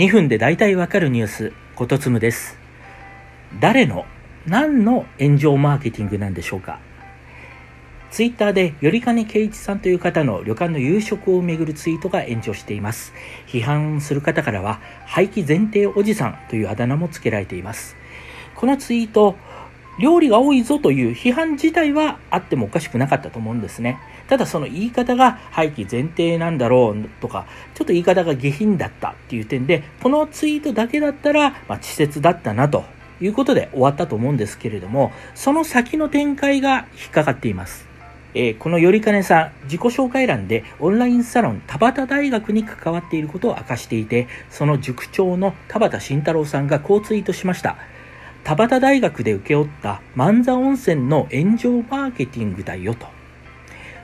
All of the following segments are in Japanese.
2分で大体わかるニュース、ことつむです。誰の、何の炎上マーケティングなんでしょうかツイッターで、よりかね圭一さんという方の旅館の夕食をめぐるツイートが炎上しています。批判する方からは、廃棄前提おじさんというあだ名も付けられています。このツイート、料理が多いぞという批判自体はあってもおかしくなかったと思うんですね。ただその言い方が廃棄前提なんだろうとか、ちょっと言い方が下品だったっていう点で、このツイートだけだったら、まあ、稚拙だったなということで終わったと思うんですけれども、その先の展開が引っかかっています。えー、このよりかねさん、自己紹介欄でオンラインサロン田端大学に関わっていることを明かしていて、その塾長の田畑慎太郎さんがこうツイートしました。田端大学で請け負った万座温泉の炎上マーケティングだよと。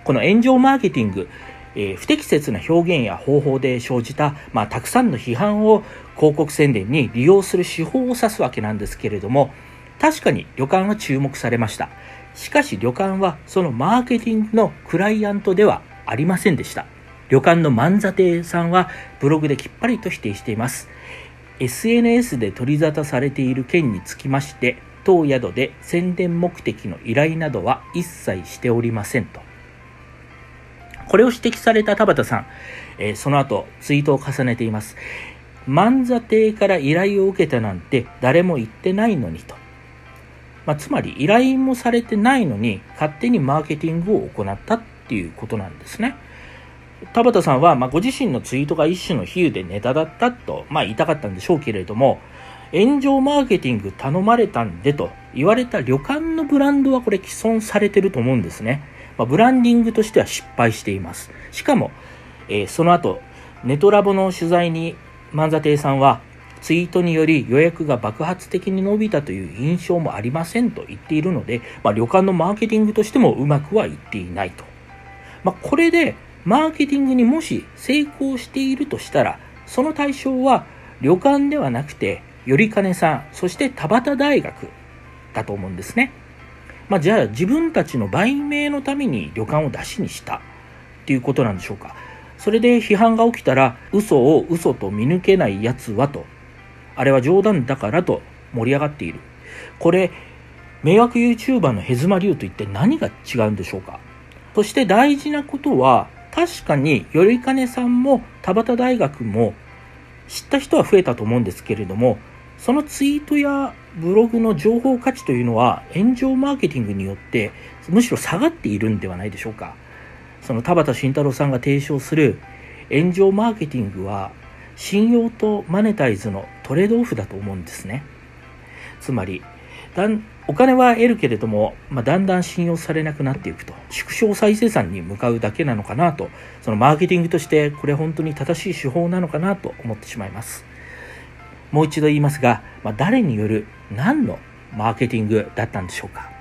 この炎上マーケティング、えー、不適切な表現や方法で生じた、まあ、たくさんの批判を広告宣伝に利用する手法を指すわけなんですけれども、確かに旅館は注目されました。しかし旅館はそのマーケティングのクライアントではありませんでした。旅館の万座亭さんはブログできっぱりと否定しています。SNS で取り沙汰されている件につきまして、当宿で宣伝目的の依頼などは一切しておりませんと。これを指摘された田畑さん、えー、その後ツイートを重ねています。万座亭から依頼を受けたなんて誰も言ってないのにと。まあ、つまり依頼もされてないのに勝手にマーケティングを行ったっていうことなんですね。田畑さんは、まあ、ご自身のツイートが一種の比喩でネタだったと、まあ、言いたかったんでしょうけれども、炎上マーケティング頼まれたんでと言われた旅館のブランドはこれ既存されてると思うんですね。まあ、ブランディングとしては失敗しています。しかも、えー、その後、ネトラボの取材に万座亭さんは、ツイートにより予約が爆発的に伸びたという印象もありませんと言っているので、まあ、旅館のマーケティングとしてもうまくはいっていないと。まあ、これで、マーケティングにもし成功しているとしたら、その対象は旅館ではなくて、よりかねさん、そして田端大学だと思うんですね。まあ、じゃあ自分たちの売名のために旅館を出しにしたっていうことなんでしょうか。それで批判が起きたら、嘘を嘘と見抜けない奴はと、あれは冗談だからと盛り上がっている。これ、迷惑 YouTuber のヘズマ流と一体何が違うんでしょうか。そして大事なことは、確かに、よりかねさんも田端大学も知った人は増えたと思うんですけれども、そのツイートやブログの情報価値というのは炎上マーケティングによってむしろ下がっているんではないでしょうか。その田畑慎太郎さんが提唱する炎上マーケティングは信用とマネタイズのトレードオフだと思うんですね。つまり、だんお金は得るけれども、まあ、だんだん信用されなくなっていくと、縮小再生産に向かうだけなのかなと、そのマーケティングとしてこれ本当に正しい手法なのかなと思ってしまいます。もう一度言いますが、まあ、誰による何のマーケティングだったんでしょうか。